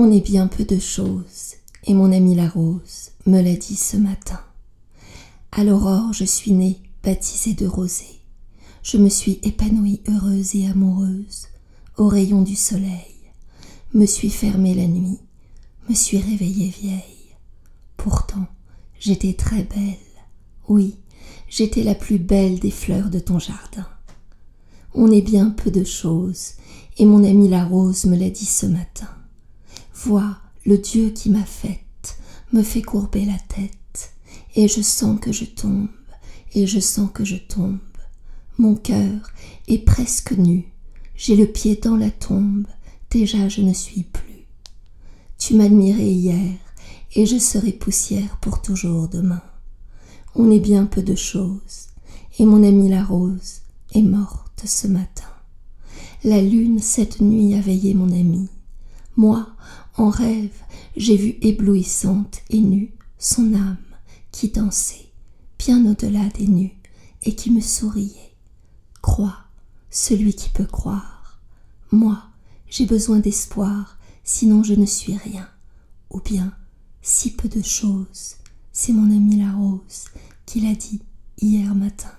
On est bien peu de choses, et mon amie la rose me l'a dit ce matin. À l'aurore, je suis née, baptisée de rosée. Je me suis épanouie heureuse et amoureuse, au rayon du soleil. Me suis fermée la nuit, me suis réveillée vieille. Pourtant, j'étais très belle. Oui, j'étais la plus belle des fleurs de ton jardin. On est bien peu de choses, et mon amie la rose me l'a dit ce matin. Vois, le Dieu qui m'a faite me fait courber la tête, et je sens que je tombe, et je sens que je tombe. Mon cœur est presque nu, j'ai le pied dans la tombe, déjà je ne suis plus. Tu m'admirais hier, et je serai poussière pour toujours demain. On est bien peu de choses, et mon amie la rose est morte ce matin. La lune cette nuit a veillé mon amie. Moi, en rêve, j'ai vu éblouissante et nue son âme qui dansait bien au-delà des nus et qui me souriait. Crois, celui qui peut croire. Moi, j'ai besoin d'espoir, sinon je ne suis rien. Ou bien, si peu de choses, c'est mon ami la rose qui l'a dit hier matin.